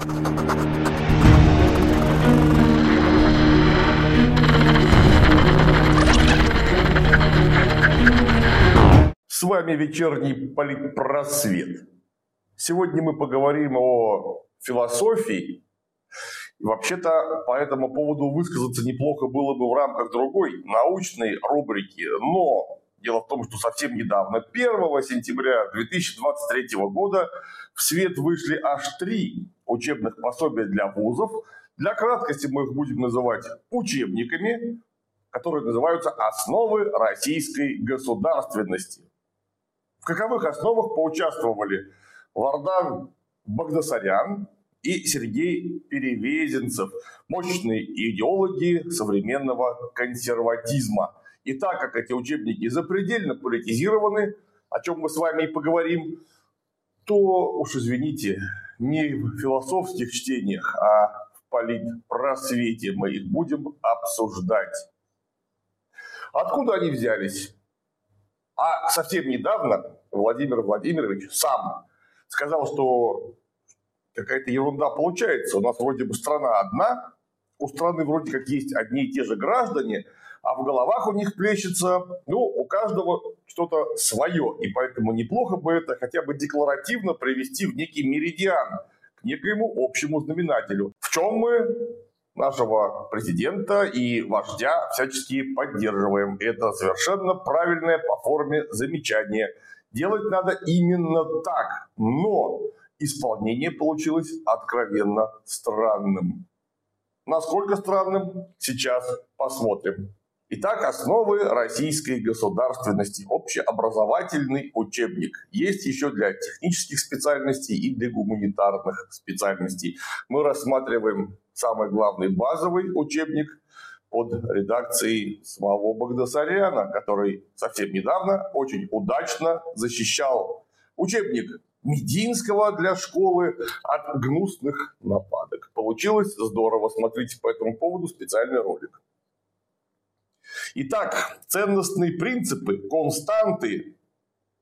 С вами вечерний политпросвет. Сегодня мы поговорим о философии. И вообще-то по этому поводу высказаться неплохо было бы в рамках другой научной рубрики. Но дело в том, что совсем недавно, 1 сентября 2023 года, в свет вышли аж три учебных пособия для вузов. Для краткости мы их будем называть учебниками, которые называются «Основы российской государственности». В каковых основах поучаствовали Вардан Багдасарян и Сергей Перевезенцев, мощные идеологи современного консерватизма. И так как эти учебники запредельно политизированы, о чем мы с вами и поговорим, то уж извините, не в философских чтениях, а в политпросвете мы их будем обсуждать. Откуда они взялись? А совсем недавно Владимир Владимирович сам сказал, что какая-то ерунда получается. У нас вроде бы страна одна, у страны вроде как есть одни и те же граждане, а в головах у них плещется, ну, у каждого что-то свое. И поэтому неплохо бы это хотя бы декларативно привести в некий меридиан, к некоему общему знаменателю. В чем мы нашего президента и вождя всячески поддерживаем. Это совершенно правильное по форме замечание. Делать надо именно так, но исполнение получилось откровенно странным. Насколько странным, сейчас посмотрим. Итак, основы российской государственности. Общеобразовательный учебник. Есть еще для технических специальностей и для гуманитарных специальностей. Мы рассматриваем самый главный базовый учебник под редакцией самого Багдасаряна, который совсем недавно очень удачно защищал учебник Мединского для школы от гнусных нападок. Получилось здорово. Смотрите по этому поводу специальный ролик. Итак, ценностные принципы, константы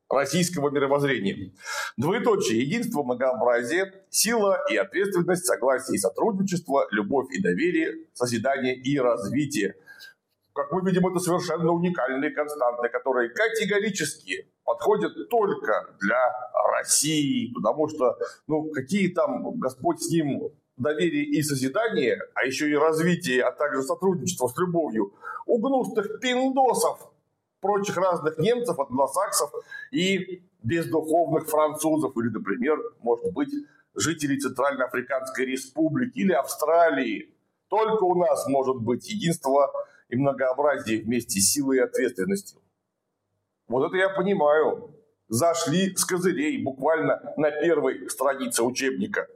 российского мировоззрения. Двоеточие. Единство, многообразие, сила и ответственность, согласие и сотрудничество, любовь и доверие, созидание и развитие. Как мы видим, это совершенно уникальные константы, которые категорически подходят только для России, потому что, ну, какие там, Господь с ним, доверие и созидание, а еще и развитие, а также сотрудничество с любовью у гнусных пиндосов, прочих разных немцев, англосаксов и бездуховных французов, или, например, может быть, жителей Центральноафриканской республики или Австралии. Только у нас может быть единство и многообразие вместе с силой и ответственностью. Вот это я понимаю. Зашли с козырей буквально на первой странице учебника.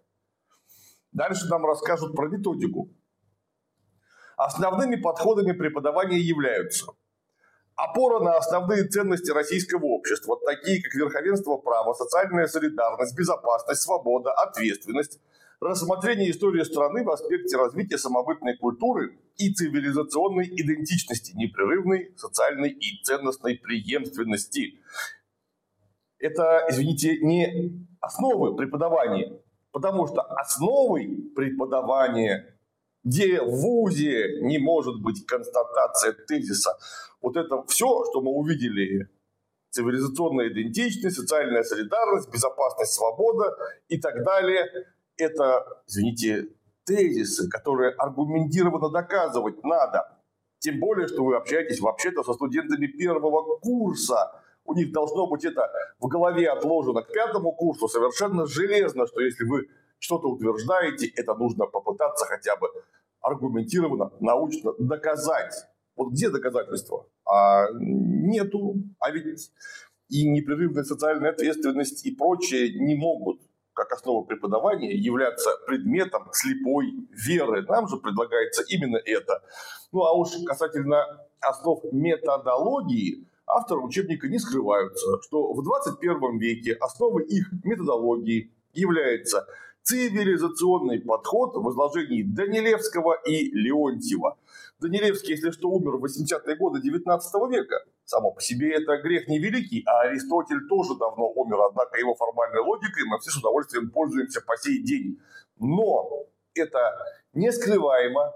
Дальше нам расскажут про методику. Основными подходами преподавания являются опора на основные ценности российского общества, такие как верховенство права, социальная солидарность, безопасность, свобода, ответственность, рассмотрение истории страны в аспекте развития самобытной культуры и цивилизационной идентичности, непрерывной социальной и ценностной преемственности. Это, извините, не основы преподавания, потому что основой преподавания где в ВУЗе не может быть констатация тезиса. Вот это все, что мы увидели, цивилизационная идентичность, социальная солидарность, безопасность, свобода и так далее, это, извините, тезисы, которые аргументированно доказывать надо. Тем более, что вы общаетесь вообще-то со студентами первого курса. У них должно быть это в голове отложено к пятому курсу совершенно железно, что если вы что-то утверждаете, это нужно попытаться хотя бы аргументированно, научно доказать. Вот где доказательства? А нету. А ведь и непрерывная социальная ответственность и прочее не могут как основа преподавания являться предметом слепой веры. Нам же предлагается именно это. Ну а уж касательно основ методологии, авторы учебника не скрываются, что в 21 веке основой их методологии является цивилизационный подход в изложении Данилевского и Леонтьева. Данилевский, если что, умер в 80-е годы 19 века. Само по себе это грех невеликий, а Аристотель тоже давно умер, однако его формальной логикой мы все с удовольствием пользуемся по сей день. Но это нескрываемо,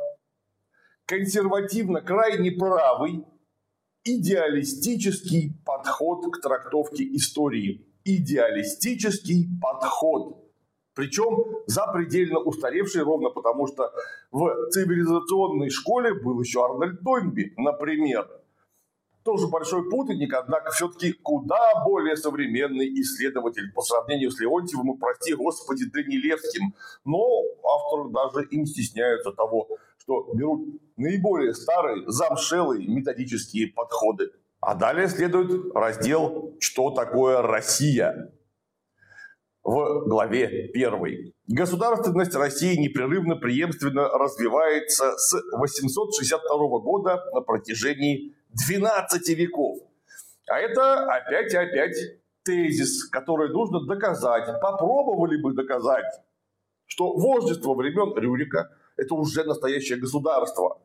консервативно крайне правый, идеалистический подход к трактовке истории. Идеалистический подход. Причем запредельно устаревший ровно потому, что в цивилизационной школе был еще Арнольд Тойнби, например. Тоже большой путаник, однако все-таки куда более современный исследователь по сравнению с Леонтьевым и, прости господи, Данилевским. Но авторы даже и не стесняются того, что берут наиболее старые, замшелые методические подходы. А далее следует раздел «Что такое Россия?». В главе 1. Государственность России непрерывно преемственно развивается с 862 года на протяжении 12 веков. А это опять и опять тезис, который нужно доказать. Попробовали бы доказать, что вождество времен Рюрика – это уже настоящее государство.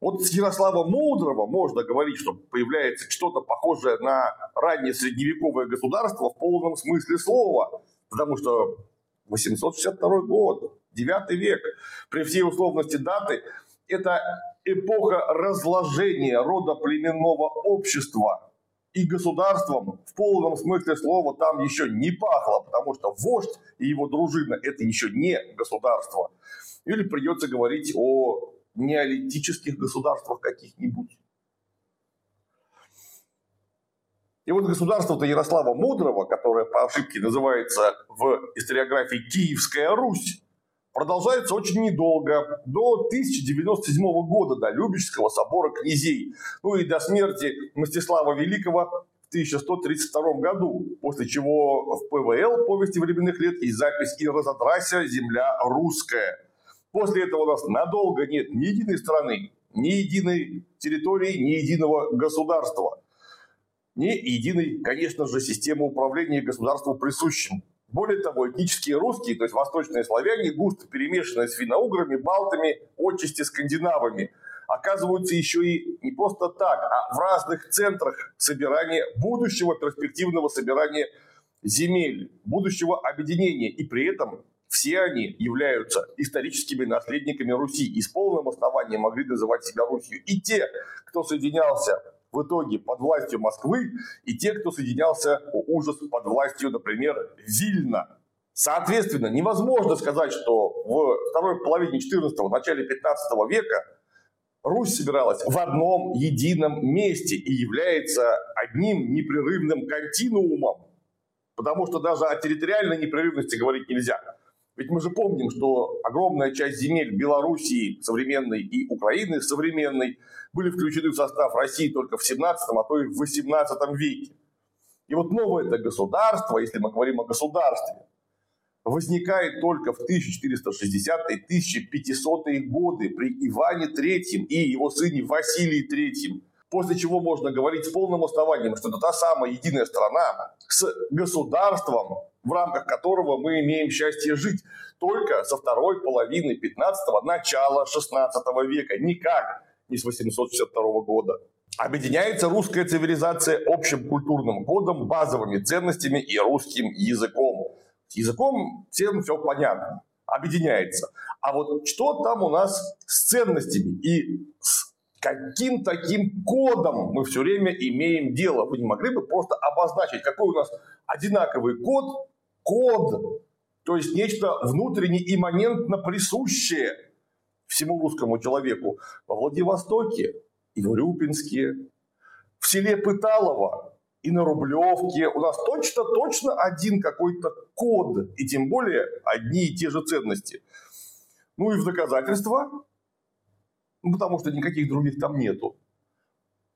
Вот с Ярослава Мудрого можно говорить, что появляется что-то похожее на раннее средневековое государство в полном смысле слова. Потому что 862 год, 9 век, при всей условности даты, это эпоха разложения рода племенного общества. И государством в полном смысле слова там еще не пахло, потому что вождь и его дружина – это еще не государство. Или придется говорить о неолитических государствах каких-нибудь. И вот государство-то Ярослава Мудрого, которое по ошибке называется в историографии Киевская Русь, продолжается очень недолго, до 1097 года, до Любического собора князей, ну и до смерти Мстислава Великого в 1132 году, после чего в ПВЛ «Повести временных лет» есть запись «И разодрася земля русская». После этого у нас надолго нет ни единой страны, ни единой территории, ни единого государства, ни единой, конечно же, системы управления государству присущим. Более того, этнические русские, то есть восточные славяне, густо перемешанные с финно-уграми, балтами, отчасти скандинавами, оказываются еще и не просто так, а в разных центрах собирания, будущего перспективного собирания земель, будущего объединения. И при этом все они являются историческими наследниками Руси и с полным основанием могли называть себя Русью. И те, кто соединялся в итоге под властью Москвы, и те, кто соединялся, о ужас, под властью, например, Вильна. Соответственно, невозможно сказать, что в второй половине 14-го, начале 15 века Русь собиралась в одном едином месте и является одним непрерывным континуумом. Потому что даже о территориальной непрерывности говорить нельзя. Ведь мы же помним, что огромная часть земель Белоруссии современной и Украины современной были включены в состав России только в 17, а то и в 18 веке. И вот новое это государство, если мы говорим о государстве, возникает только в 1460-1500-е годы при Иване III и его сыне Василии III. После чего можно говорить с полным основанием, что это та самая единая страна с государством, в рамках которого мы имеем счастье жить только со второй половины 15-го, начала 16 века, никак не с 862 года. Объединяется русская цивилизация общим культурным кодом, базовыми ценностями и русским языком. С языком всем все понятно, объединяется. А вот что там у нас с ценностями и с каким таким кодом мы все время имеем дело? Вы не могли бы просто обозначить, какой у нас одинаковый код код, то есть нечто внутренне имманентно присущее всему русскому человеку во Владивостоке и в Урюпинске, в селе Пыталово и на Рублевке. У нас точно-точно один какой-то код, и тем более одни и те же ценности. Ну и в доказательство, ну, потому что никаких других там нету.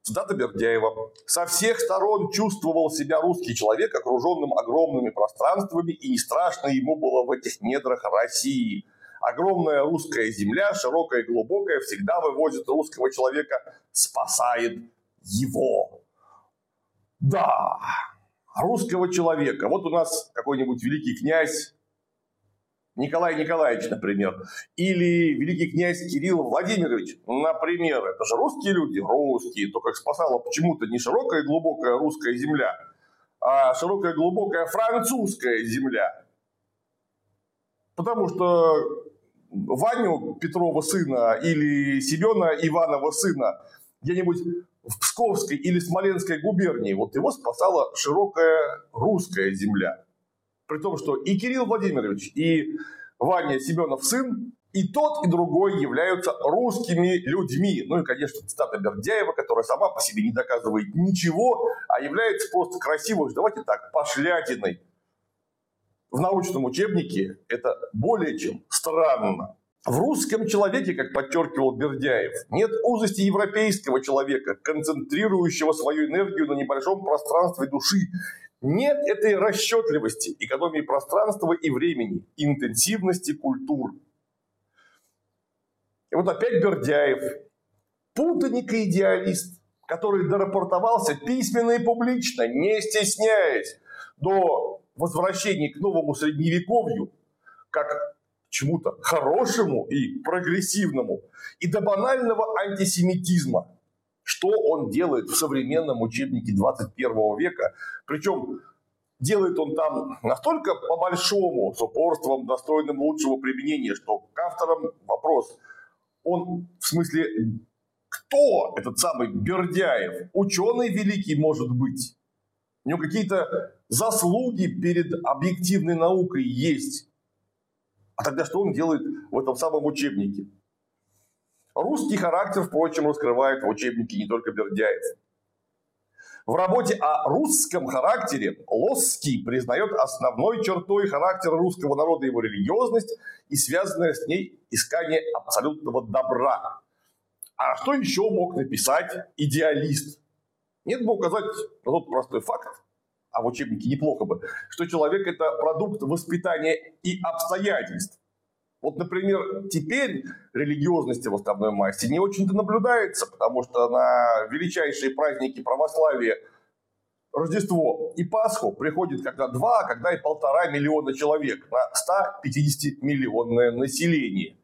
Цитата Бердяева. «Со всех сторон чувствовал себя русский человек, окруженным огромными пространствами, и не страшно ему было в этих недрах России. Огромная русская земля, широкая и глубокая, всегда вывозит русского человека, спасает его». Да, русского человека. Вот у нас какой-нибудь великий князь Николай Николаевич, например, или великий князь Кирилл Владимирович, например, это же русские люди, русские, только их спасала почему-то не широкая и глубокая русская земля, а широкая и глубокая французская земля. Потому что Ваню Петрова сына или Семена Иванова сына где-нибудь в Псковской или Смоленской губернии, вот его спасала широкая русская земля. При том, что и Кирилл Владимирович, и Ваня Семенов сын, и тот, и другой являются русскими людьми. Ну и, конечно, цитата Бердяева, которая сама по себе не доказывает ничего, а является просто красивой, давайте так, пошлятиной. В научном учебнике это более чем странно. В русском человеке, как подчеркивал Бердяев, нет узости европейского человека, концентрирующего свою энергию на небольшом пространстве души. Нет этой расчетливости, экономии пространства и времени, интенсивности культур. И вот опять Бердяев, путаник и идеалист, который дорапортовался письменно и публично, не стесняясь, до возвращения к новому средневековью, как чему-то хорошему и прогрессивному, и до банального антисемитизма. Что он делает в современном учебнике 21 века? Причем делает он там настолько по-большому, с упорством, достойным лучшего применения, что к авторам вопрос. Он, в смысле, кто этот самый Бердяев? Ученый великий может быть. У него какие-то заслуги перед объективной наукой есть. А тогда что он делает в этом самом учебнике? Русский характер, впрочем, раскрывает в учебнике не только Бердяев. В работе о русском характере Лосский признает основной чертой характера русского народа его религиозность и связанное с ней искание абсолютного добра. А что еще мог написать идеалист? Нет бы указать тот простой факт, а в учебнике неплохо бы, что человек – это продукт воспитания и обстоятельств. Вот, например, теперь религиозности в основной массе не очень-то наблюдается, потому что на величайшие праздники православия Рождество и Пасху приходит когда два, а когда и полтора миллиона человек на 150-миллионное население.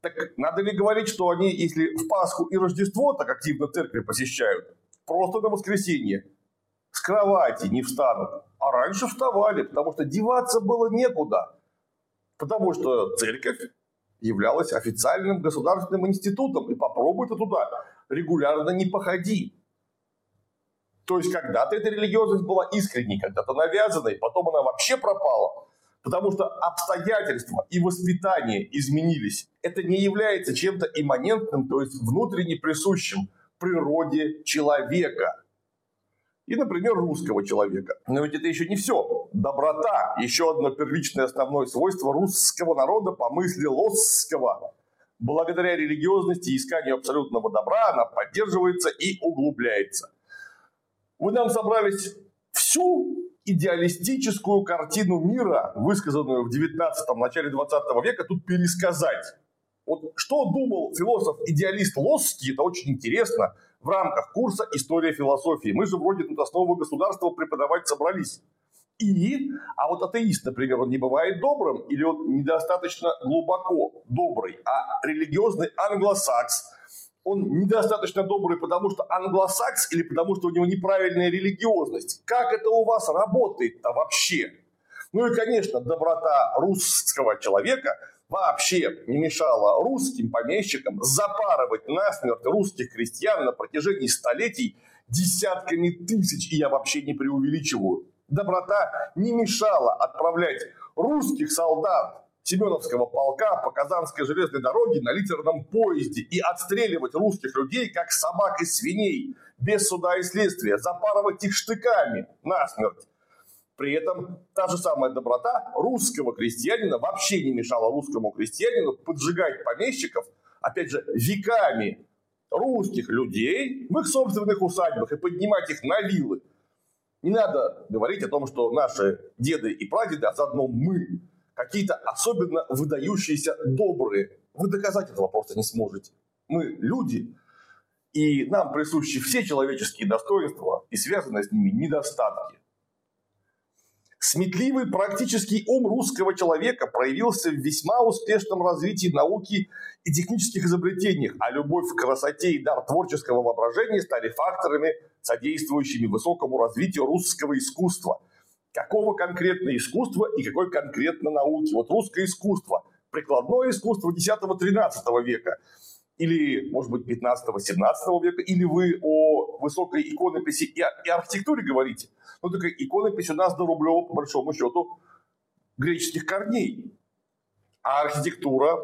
Так надо ли говорить, что они, если в Пасху и Рождество так активно церкви посещают, просто на воскресенье с кровати не встанут. А раньше вставали, потому что деваться было некуда. Потому что церковь являлась официальным государственным институтом. И попробуй ты туда регулярно не походи. То есть когда-то эта религиозность была искренней, когда-то навязанной, потом она вообще пропала. Потому что обстоятельства и воспитание изменились. Это не является чем-то имманентным, то есть внутренне присущим природе человека и, например, русского человека. Но ведь это еще не все. Доброта – еще одно первичное основное свойство русского народа по мысли Лосского. Благодаря религиозности и исканию абсолютного добра она поддерживается и углубляется. Вы нам собрались всю идеалистическую картину мира, высказанную в 19-м, начале 20 века, тут пересказать. Вот что думал философ-идеалист Лосский, это очень интересно – в рамках курса «История философии». Мы же вроде тут основы государства преподавать собрались. И, а вот атеист, например, он не бывает добрым, или он недостаточно глубоко добрый, а религиозный англосакс, он недостаточно добрый, потому что англосакс или потому что у него неправильная религиозность. Как это у вас работает-то вообще? Ну и, конечно, доброта русского человека – вообще не мешало русским помещикам запарывать насмерть русских крестьян на протяжении столетий десятками тысяч, и я вообще не преувеличиваю. Доброта не мешала отправлять русских солдат Семеновского полка по Казанской железной дороге на литерном поезде и отстреливать русских людей, как собак и свиней, без суда и следствия, запарывать их штыками насмерть. При этом та же самая доброта русского крестьянина вообще не мешала русскому крестьянину поджигать помещиков, опять же, веками русских людей в их собственных усадьбах и поднимать их на вилы. Не надо говорить о том, что наши деды и прадеды, а заодно мы, какие-то особенно выдающиеся добрые. Вы доказать этого просто не сможете. Мы люди, и нам присущи все человеческие достоинства и связанные с ними недостатки. Сметливый практический ум русского человека проявился в весьма успешном развитии науки и технических изобретениях, а любовь к красоте и дар творческого воображения стали факторами, содействующими высокому развитию русского искусства. Какого конкретно искусства и какой конкретно науки? Вот русское искусство, прикладное искусство X-XIII века – или, может быть, 15-17 века, или вы о высокой иконописи и, и архитектуре говорите. Ну, такая иконопись у нас до Рублева, по большому счету, греческих корней. А архитектура,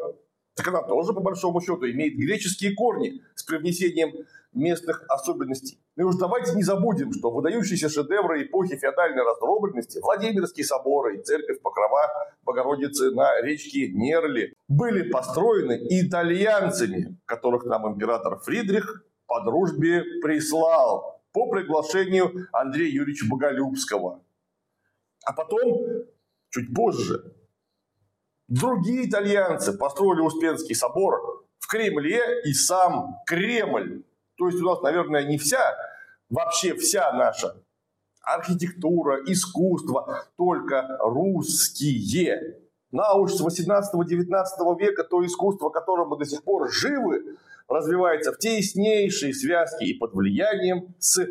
так она тоже, по большому счету, имеет греческие корни с привнесением местных особенностей. Ну и уж давайте не забудем, что выдающиеся шедевры эпохи феодальной раздробленности, Владимирские соборы и церковь Покрова Богородицы на речке Нерли были построены итальянцами, которых нам император Фридрих по дружбе прислал по приглашению Андрея Юрьевича Боголюбского. А потом, чуть позже, другие итальянцы построили Успенский собор в Кремле и сам Кремль то есть у нас, наверное, не вся, вообще вся наша архитектура, искусство, только русские. На уж с 18-19 века то искусство, которым мы до сих пор живы, развивается в теснейшей связке и под влиянием с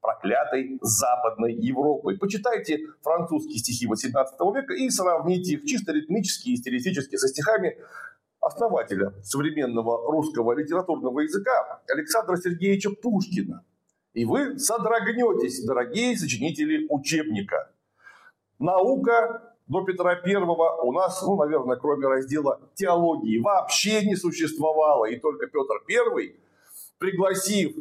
проклятой Западной Европой. Почитайте французские стихи 18 века и сравните их чисто ритмически и стилистически со стихами основателя современного русского литературного языка Александра Сергеевича Пушкина. И вы содрогнетесь, дорогие сочинители учебника. Наука до Петра Первого у нас, ну, наверное, кроме раздела теологии, вообще не существовало. И только Петр Первый, пригласив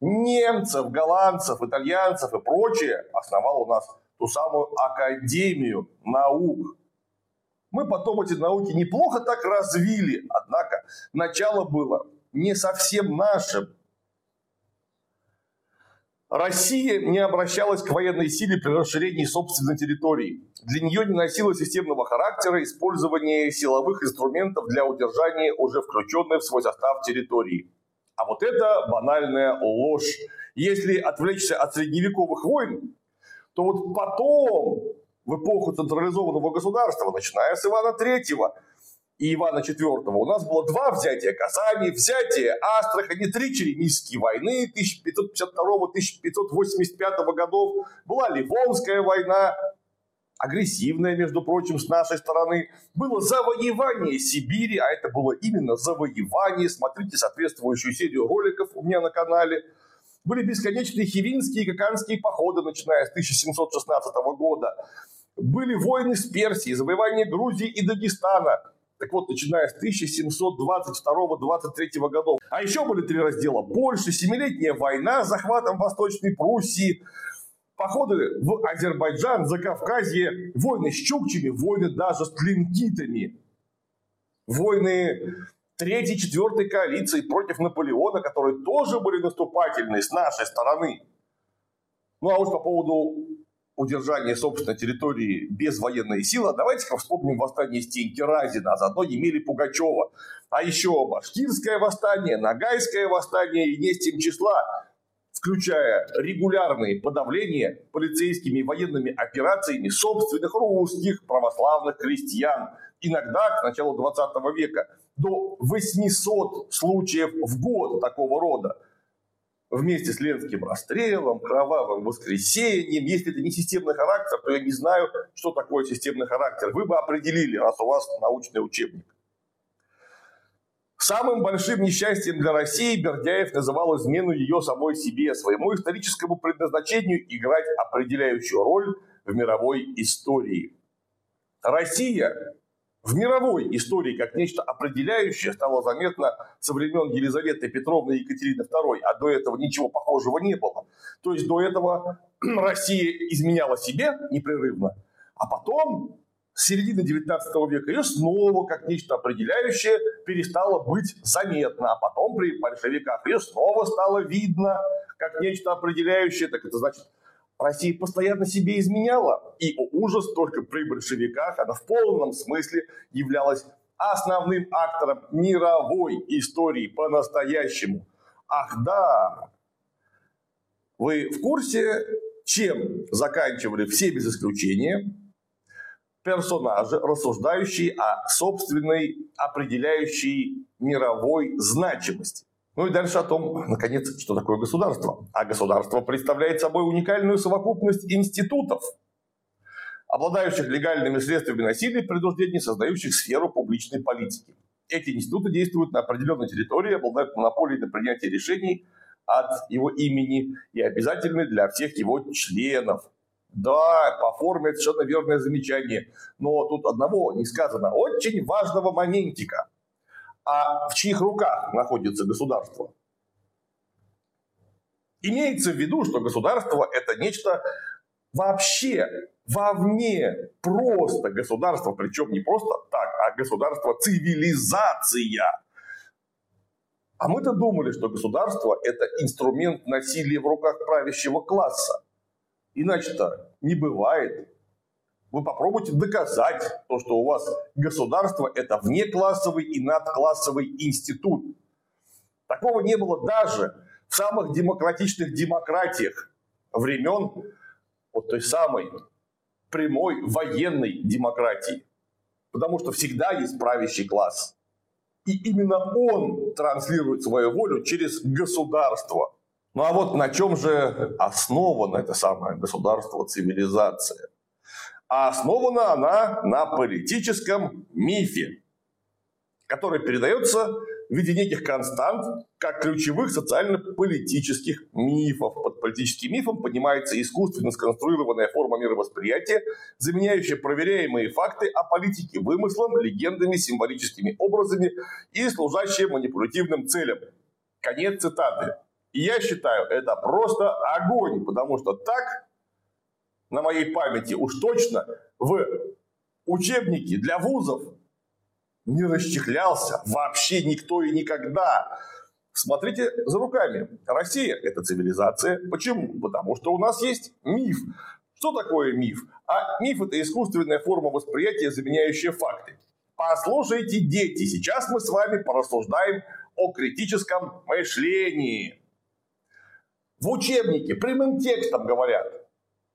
немцев, голландцев, итальянцев и прочее, основал у нас ту самую Академию наук. Мы потом эти науки неплохо так развили, однако начало было не совсем нашим. Россия не обращалась к военной силе при расширении собственной территории. Для нее не носило системного характера использование силовых инструментов для удержания уже включенной в свой состав территории. А вот это банальная ложь. Если отвлечься от средневековых войн, то вот потом в эпоху централизованного государства, начиная с Ивана III и Ивана IV, у нас было два взятия Казани, взятие Астрахани, три Черемисские войны 1552-1585 годов, была Ливонская война, агрессивная, между прочим, с нашей стороны. Было завоевание Сибири, а это было именно завоевание. Смотрите соответствующую серию роликов у меня на канале. Были бесконечные хивинские и каканские походы, начиная с 1716 года. Были войны с Персией, завоевание Грузии и Дагестана. Так вот, начиная с 1722-23 годов. А еще были три раздела. Польша, Семилетняя война с захватом Восточной Пруссии, походы в Азербайджан, Закавказье, войны с чукчами, войны даже с тлинкитами, войны третьей, четвертой коалиции против Наполеона, которые тоже были наступательные с нашей стороны. Ну а уж по поводу удержания собственной территории без военной силы, давайте-ка вспомним восстание Стеньки Разина, а заодно Емели Пугачева. А еще Башкирское восстание, Ногайское восстание и не с тем числа, включая регулярные подавления полицейскими и военными операциями собственных русских православных крестьян. Иногда к началу 20 века до 800 случаев в год такого рода вместе с Ленским расстрелом, кровавым воскресением. Если это не системный характер, то я не знаю, что такое системный характер. Вы бы определили, раз у вас научный учебник. Самым большим несчастьем для России Бердяев называл измену ее самой себе, своему историческому предназначению играть определяющую роль в мировой истории. Россия в мировой истории как нечто определяющее стало заметно со времен Елизаветы Петровны и Екатерины II, а до этого ничего похожего не было. То есть до этого Россия изменяла себе непрерывно, а потом с середины 19 века ее снова как нечто определяющее перестало быть заметно, а потом при большевиках ее снова стало видно как нечто определяющее, так это значит Россия постоянно себе изменяла, и, о ужас, только при большевиках она в полном смысле являлась основным актором мировой истории по-настоящему. Ах да, вы в курсе, чем заканчивали все без исключения персонажи, рассуждающие о собственной определяющей мировой значимости. Ну и дальше о том, наконец, что такое государство. А государство представляет собой уникальную совокупность институтов, обладающих легальными средствами насилия предупреждения, создающих сферу публичной политики. Эти институты действуют на определенной территории, обладают монополией на принятие решений от его имени и обязательны для всех его членов. Да, по форме это совершенно верное замечание. Но тут одного не сказано. Очень важного моментика. А в чьих руках находится государство? Имеется в виду, что государство – это нечто вообще вовне просто государство, причем не просто так, а государство цивилизация. А мы-то думали, что государство – это инструмент насилия в руках правящего класса. Иначе-то не бывает. Вы попробуйте доказать то, что у вас государство – это внеклассовый и надклассовый институт. Такого не было даже в самых демократичных демократиях времен вот той самой прямой военной демократии. Потому что всегда есть правящий класс. И именно он транслирует свою волю через государство. Ну а вот на чем же основано это самое государство, цивилизация? А основана она на политическом мифе, который передается в виде неких констант, как ключевых социально-политических мифов. Под политическим мифом понимается искусственно сконструированная форма мировосприятия, заменяющая проверяемые факты о политике вымыслом, легендами, символическими образами и служащая манипулятивным целям. Конец цитаты. И я считаю, это просто огонь, потому что так, на моей памяти уж точно, в учебнике для вузов не расчехлялся вообще никто и никогда. Смотрите за руками. Россия – это цивилизация. Почему? Потому что у нас есть миф. Что такое миф? А миф – это искусственная форма восприятия, заменяющая факты. Послушайте, дети, сейчас мы с вами порассуждаем о критическом мышлении. В учебнике прямым текстом говорят,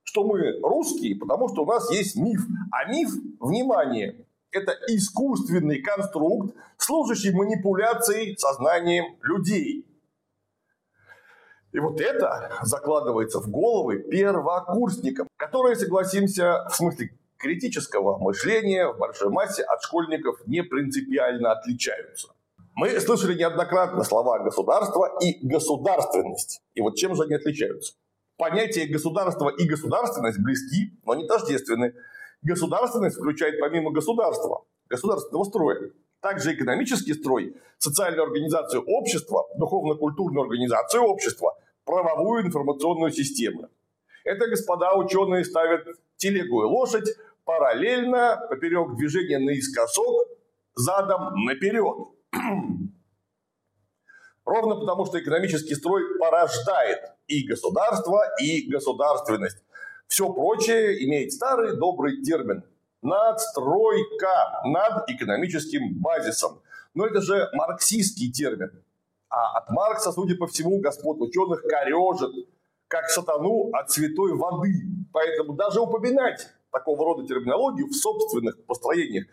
что мы русские, потому что у нас есть миф. А миф, внимание, это искусственный конструкт, служащий манипуляцией сознанием людей. И вот это закладывается в головы первокурсникам, которые, согласимся, в смысле критического мышления в большой массе от школьников не принципиально отличаются. Мы слышали неоднократно слова государство и государственность. И вот чем же они отличаются? Понятия государства и государственность близки, но не тождественны. Государственность включает помимо государства, государственного строя, также экономический строй, социальную организацию общества, духовно-культурную организацию общества, правовую информационную систему. Это, господа ученые, ставят телегу и лошадь параллельно, поперек движения наискосок, задом наперед. Ровно потому, что экономический строй порождает и государство, и государственность. Все прочее имеет старый добрый термин – надстройка над экономическим базисом. Но это же марксистский термин. А от Маркса, судя по всему, господ ученых корежит, как сатану от святой воды. Поэтому даже упоминать такого рода терминологию в собственных построениях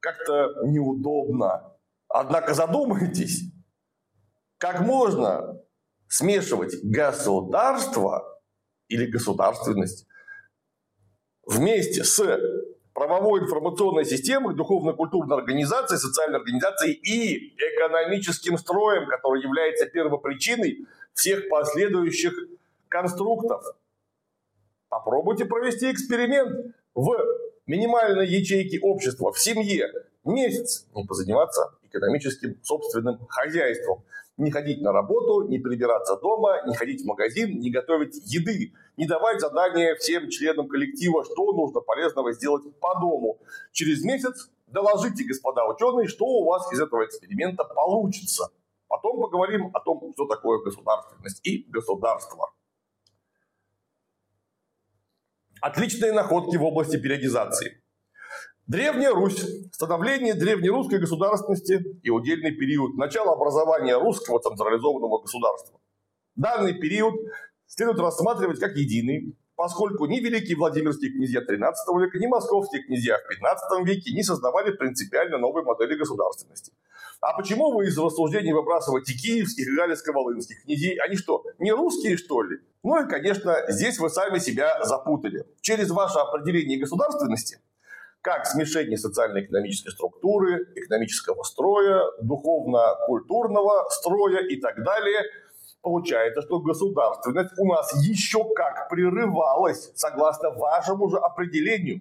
как-то неудобно. Однако задумайтесь, как можно смешивать государство или государственность вместе с правовой информационной системой, духовно-культурной организацией, социальной организацией и экономическим строем, который является первопричиной всех последующих конструктов. Попробуйте провести эксперимент в минимальной ячейке общества, в семье, месяц, не позаниматься экономическим собственным хозяйством – не ходить на работу, не прибираться дома, не ходить в магазин, не готовить еды, не давать задания всем членам коллектива, что нужно полезного сделать по дому. Через месяц доложите, господа ученые, что у вас из этого эксперимента получится. Потом поговорим о том, что такое государственность и государство. Отличные находки в области периодизации – Древняя Русь, становление древнерусской государственности и удельный период, начало образования русского централизованного государства. Данный период следует рассматривать как единый, поскольку ни великие Владимирские князья XIII века, ни московские князья в XV веке не создавали принципиально новой модели государственности. А почему вы из рассуждений выбрасываете киевских и галицко-волынских князей? Они что, не русские, что ли? Ну и, конечно, здесь вы сами себя запутали. Через ваше определение государственности как смешение социально-экономической структуры, экономического строя, духовно-культурного строя и так далее. Получается, что государственность у нас еще как прерывалась, согласно вашему же определению,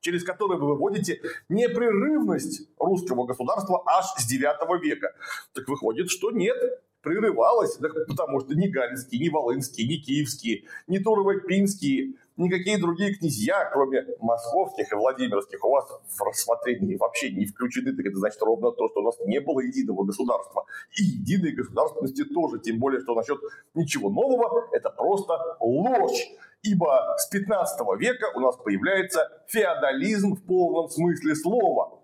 через которое вы выводите непрерывность русского государства аж с IX века. Так выходит, что нет, прерывалась, потому что ни галицкие, ни волынские, ни киевские, ни турово-пинские – никакие другие князья, кроме московских и владимирских, у вас в рассмотрении вообще не включены. Так это значит ровно то, что у нас не было единого государства. И единой государственности тоже. Тем более, что насчет ничего нового, это просто ложь. Ибо с 15 века у нас появляется феодализм в полном смысле слова.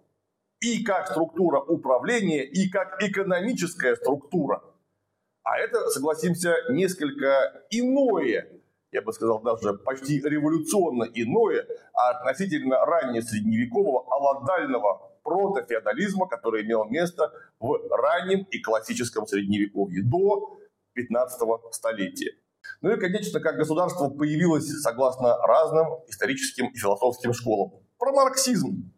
И как структура управления, и как экономическая структура. А это, согласимся, несколько иное я бы сказал, даже почти революционно иное, а относительно раннесредневекового аладального протофеодализма, который имел место в раннем и классическом средневековье до 15 столетия. Ну и, конечно, как государство появилось согласно разным историческим и философским школам. Про марксизм.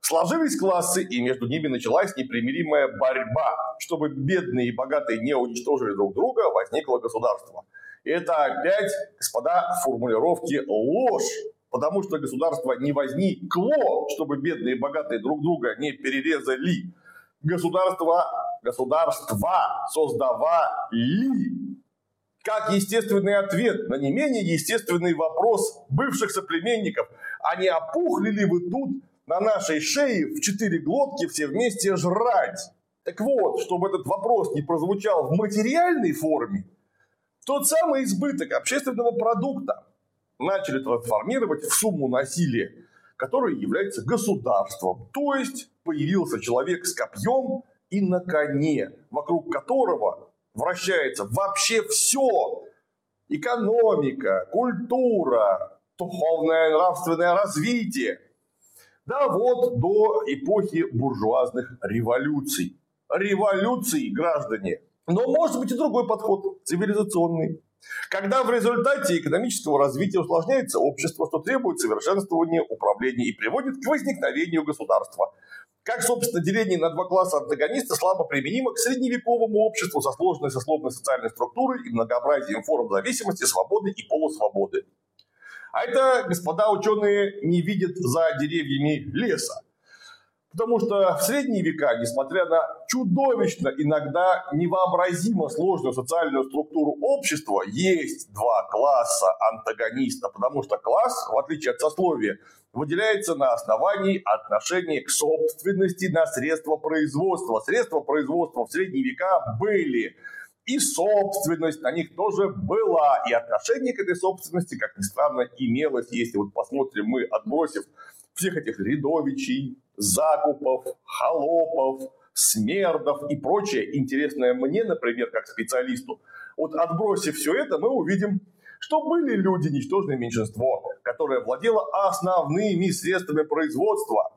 Сложились классы, и между ними началась непримиримая борьба. Чтобы бедные и богатые не уничтожили друг друга, возникло государство – это опять, господа, формулировки ложь. Потому что государство не возникло, чтобы бедные и богатые друг друга не перерезали. Государство, государства создавали как естественный ответ на не менее естественный вопрос бывших соплеменников. А не опухли ли вы тут на нашей шее в четыре глотки все вместе жрать? Так вот, чтобы этот вопрос не прозвучал в материальной форме, тот самый избыток общественного продукта начали трансформировать в сумму насилия, которая является государством. То есть появился человек с копьем и на коне, вокруг которого вращается вообще все. Экономика, культура, духовное нравственное развитие. Да вот до эпохи буржуазных революций. Революции, граждане, но может быть и другой подход, цивилизационный. Когда в результате экономического развития усложняется общество, что требует совершенствования управления и приводит к возникновению государства. Как, собственно, деление на два класса антагониста слабо применимо к средневековому обществу со сложной сословной социальной структурой и многообразием форм зависимости, свободы и полусвободы. А это, господа ученые, не видят за деревьями леса. Потому что в средние века, несмотря на чудовищно, иногда невообразимо сложную социальную структуру общества, есть два класса антагониста. Потому что класс, в отличие от сословия, выделяется на основании отношения к собственности на средства производства. Средства производства в средние века были. И собственность на них тоже была. И отношение к этой собственности, как ни странно, имелось. Если вот посмотрим мы, отбросив всех этих рядовичей, закупов, холопов, смердов и прочее интересное мне, например, как специалисту. Вот отбросив все это, мы увидим, что были люди, ничтожное меньшинство, которое владело основными средствами производства,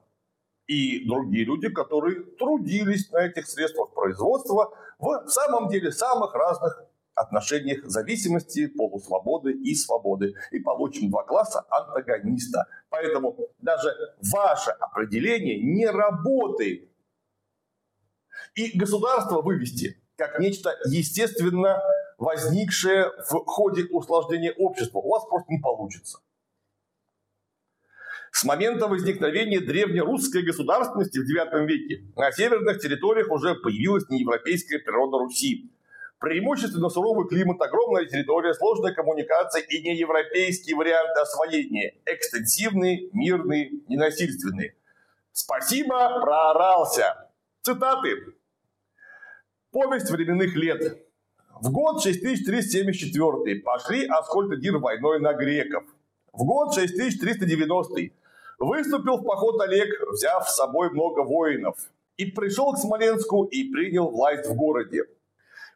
и другие люди, которые трудились на этих средствах производства в самом деле самых разных отношениях зависимости, полусвободы и свободы. И получим два класса антагониста. Поэтому даже ваше определение не работает. И государство вывести как нечто естественно возникшее в ходе усложнения общества у вас просто не получится. С момента возникновения древнерусской государственности в IX веке на северных территориях уже появилась неевропейская природа Руси, Преимущественно суровый климат, огромная территория, сложная коммуникация и неевропейские варианты освоения. Экстенсивные, мирные, ненасильственные. Спасибо, проорался. Цитаты. Повесть временных лет. В год 6374 пошли Аскольд-Эдир войной на греков. В год 6390 выступил в поход Олег, взяв с собой много воинов. И пришел к Смоленску и принял власть в городе.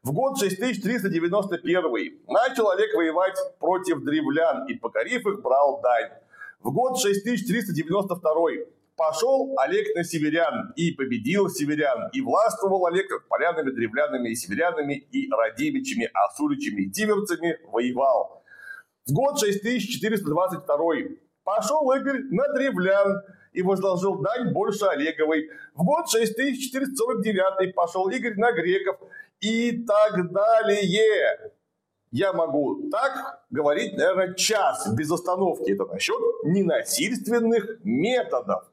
В год 6391 начал Олег воевать против древлян и, покорив их, брал дань. В год 6392 пошел Олег на северян и победил северян. И властвовал Олег над полянами, древлянами и северянами, и родимичами, асуричами и тиверцами воевал. В год 6422 пошел Игорь на древлян и возложил дань больше Олеговой. В год 6449 пошел Игорь на греков и так далее. Я могу так говорить, наверное, час без остановки. Это насчет ненасильственных методов.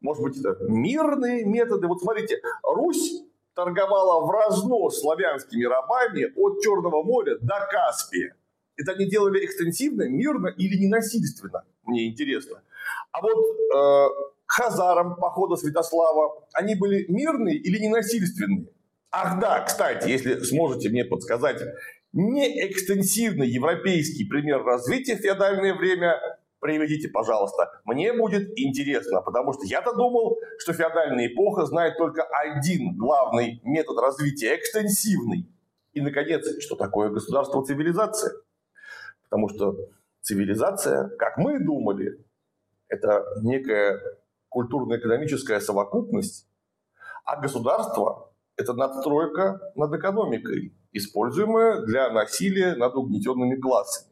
Может быть, это мирные методы. Вот смотрите, Русь торговала в разнос славянскими рабами от Черного моря до Каспия. Это они делали экстенсивно, мирно или ненасильственно? Мне интересно. А вот э, хазарам похода Святослава, они были мирные или ненасильственные? Ах да, кстати, если сможете мне подсказать не экстенсивный европейский пример развития в феодальное время, приведите, пожалуйста. Мне будет интересно, потому что я-то думал, что феодальная эпоха знает только один главный метод развития – экстенсивный. И, наконец, что такое государство-цивилизация? Потому что цивилизация, как мы думали, это некая культурно-экономическая совокупность, а государство – это надстройка над экономикой, используемая для насилия над угнетенными классами.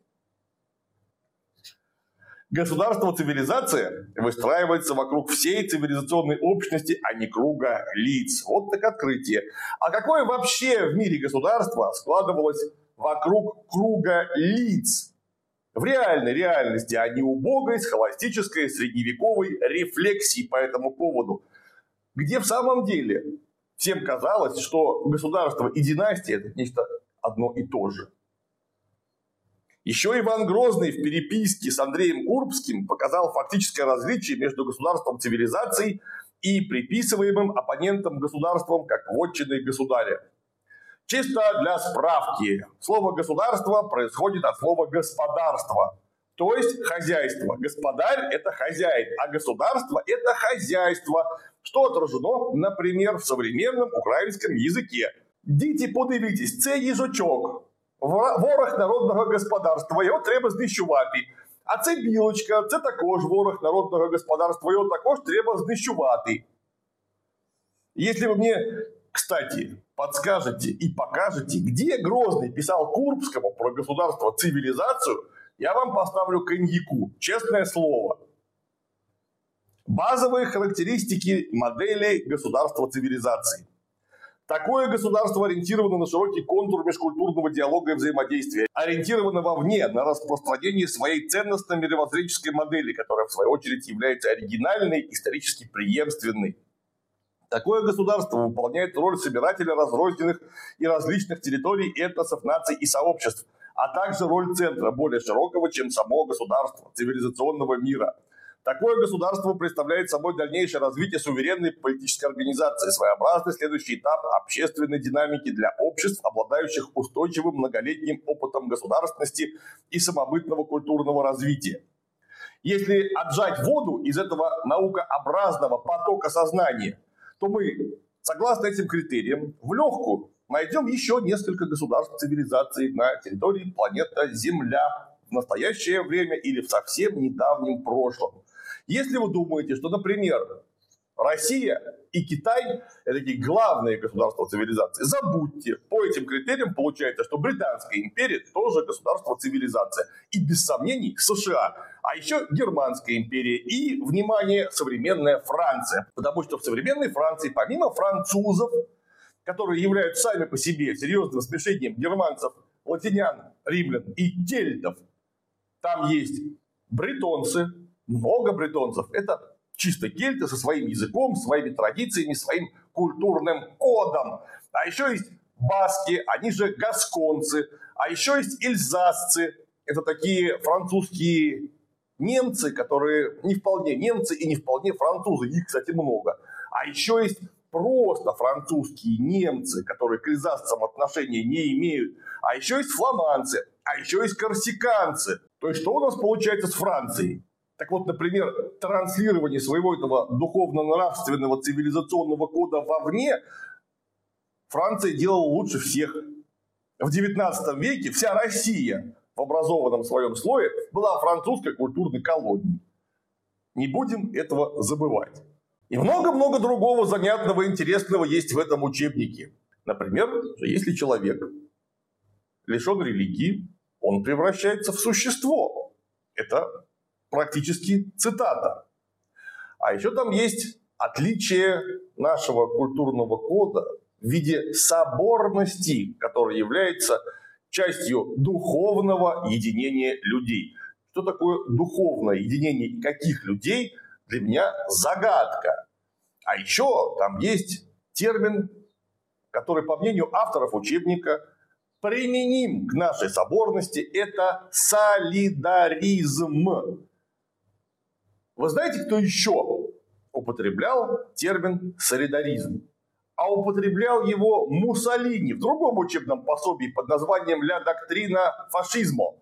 Государство-цивилизация выстраивается вокруг всей цивилизационной общности, а не круга лиц. Вот так открытие. А какое вообще в мире государство складывалось вокруг круга лиц? в реальной реальности, а не убогой, схоластической, средневековой рефлексии по этому поводу, где в самом деле всем казалось, что государство и династия – это нечто одно и то же. Еще Иван Грозный в переписке с Андреем Курбским показал фактическое различие между государством цивилизацией и приписываемым оппонентом государством как вотчиной государя. Чисто для справки. Слово «государство» происходит от слова «господарство», то есть хозяйство. Господарь – это хозяин, а государство – это хозяйство, что отражено, например, в современном украинском языке. Діти, подивитесь, це їжачок, ворог народного господарства, його треба знищувати. А це білочка, це також ворог народного господарства, його також треба знищувати. Если бы мне кстати, подскажете и покажете, где Грозный писал Курбскому про государство цивилизацию, я вам поставлю коньяку, честное слово. Базовые характеристики модели государства цивилизации. Такое государство ориентировано на широкий контур межкультурного диалога и взаимодействия, ориентировано вовне на распространение своей ценностно-мировоззренческой модели, которая в свою очередь является оригинальной, исторически преемственной. Такое государство выполняет роль собирателя разрозненных и различных территорий, этносов, наций и сообществ, а также роль центра, более широкого, чем само государство, цивилизационного мира. Такое государство представляет собой дальнейшее развитие суверенной политической организации, своеобразный следующий этап общественной динамики для обществ, обладающих устойчивым многолетним опытом государственности и самобытного культурного развития. Если отжать воду из этого наукообразного потока сознания – то мы, согласно этим критериям, в легкую найдем еще несколько государств цивилизаций на территории планеты Земля в настоящее время или в совсем недавнем прошлом. Если вы думаете, что, например, Россия и Китай – это такие главные государства цивилизации. Забудьте. По этим критериям получается, что Британская империя тоже государство цивилизация. И без сомнений США. А еще Германская империя и, внимание, современная Франция. Потому что в современной Франции, помимо французов, которые являются сами по себе серьезным смешением германцев, латинян, римлян и кельтов, там есть бретонцы, много бретонцев. Это чисто кельты со своим языком, своими традициями, своим культурным кодом. А еще есть баски, они же гасконцы. А еще есть эльзасцы. Это такие французские немцы, которые не вполне немцы и не вполне французы. Их, кстати, много. А еще есть просто французские немцы, которые к эльзасцам отношения не имеют. А еще есть фламандцы. А еще есть корсиканцы. То есть, что у нас получается с Францией? Так вот, например, транслирование своего этого духовно-нравственного цивилизационного кода вовне Франция делала лучше всех. В 19 веке вся Россия в образованном своем слое была французской культурной колонией. Не будем этого забывать. И много-много другого занятного интересного есть в этом учебнике. Например, если человек лишен религии, он превращается в существо. Это практически цитата. А еще там есть отличие нашего культурного кода в виде соборности, которая является частью духовного единения людей. Что такое духовное единение каких людей, для меня загадка. А еще там есть термин, который, по мнению авторов учебника, применим к нашей соборности, это солидаризм. Вы знаете, кто еще употреблял термин солидаризм? а употреблял его Муссолини в другом учебном пособии под названием «Ля доктрина фашизма».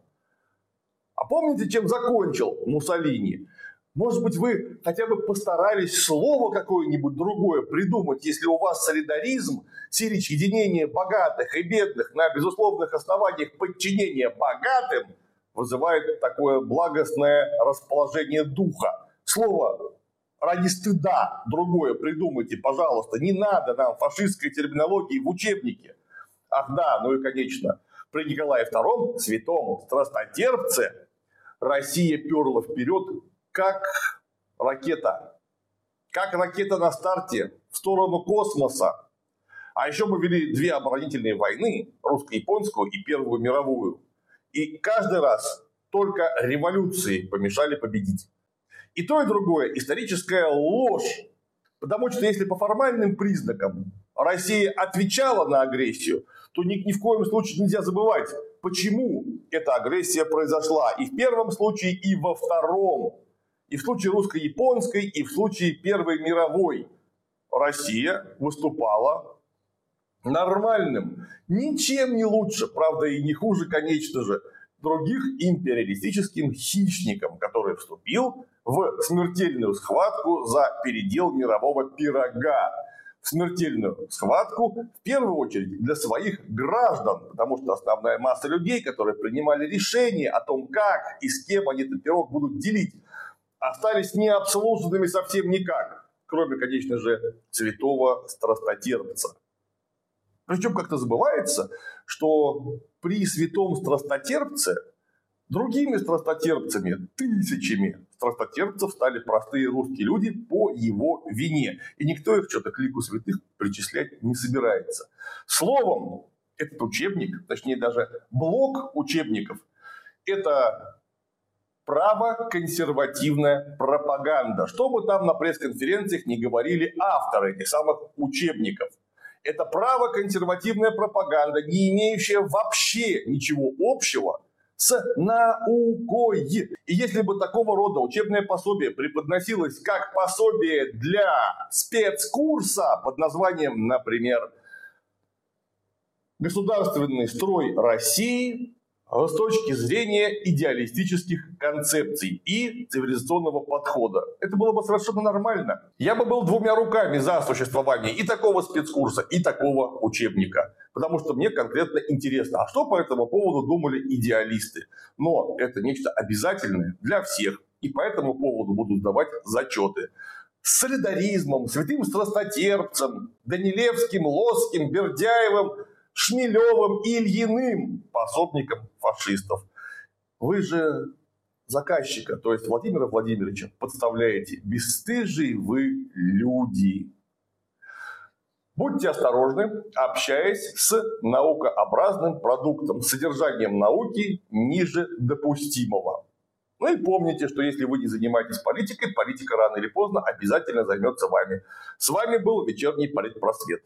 А помните, чем закончил Муссолини? Может быть, вы хотя бы постарались слово какое-нибудь другое придумать, если у вас солидаризм, сирич единение богатых и бедных на безусловных основаниях подчинения богатым вызывает такое благостное расположение духа. Слово ради стыда другое придумайте, пожалуйста. Не надо нам фашистской терминологии в учебнике. Ах да, ну и конечно, при Николае II, святом страстотерпце, Россия перла вперед, как ракета. Как ракета на старте в сторону космоса. А еще мы вели две оборонительные войны, русско-японскую и Первую мировую. И каждый раз только революции помешали победить. И то, и другое историческая ложь. Потому что если по формальным признакам Россия отвечала на агрессию, то ни, ни в коем случае нельзя забывать, почему эта агрессия произошла. И в первом случае, и во втором. И в случае русско-японской, и в случае Первой мировой. Россия выступала нормальным. Ничем не лучше, правда и не хуже, конечно же, других империалистическим хищникам, который вступил в смертельную схватку за передел мирового пирога. В смертельную схватку в первую очередь для своих граждан, потому что основная масса людей, которые принимали решение о том, как и с кем они этот пирог будут делить, остались необслуженными совсем никак, кроме, конечно же, святого страстотерпца. Причем как-то забывается, что при святом страстотерпце другими страстотерпцами, тысячами страстотерпцев стали простые русские люди по его вине. И никто их что-то к лику святых причислять не собирается. Словом, этот учебник, точнее даже блок учебников, это право-консервативная пропаганда. Что бы там на пресс-конференциях не говорили авторы этих самых учебников. Это право-консервативная пропаганда, не имеющая вообще ничего общего с наукой. И если бы такого рода учебное пособие преподносилось как пособие для спецкурса под названием, например, «Государственный строй России», с точки зрения идеалистических концепций и цивилизационного подхода. Это было бы совершенно нормально. Я бы был двумя руками за существование и такого спецкурса, и такого учебника. Потому что мне конкретно интересно, а что по этому поводу думали идеалисты. Но это нечто обязательное для всех. И по этому поводу будут давать зачеты с солидаризмом, святым страстотерпцем, Данилевским, Лоским, Бердяевым – Шмелевым и Ильиным, пособником фашистов. Вы же заказчика, то есть Владимира Владимировича, подставляете. Бесстыжие вы люди. Будьте осторожны, общаясь с наукообразным продуктом, с содержанием науки ниже допустимого. Ну и помните, что если вы не занимаетесь политикой, политика рано или поздно обязательно займется вами. С вами был вечерний политпросвет.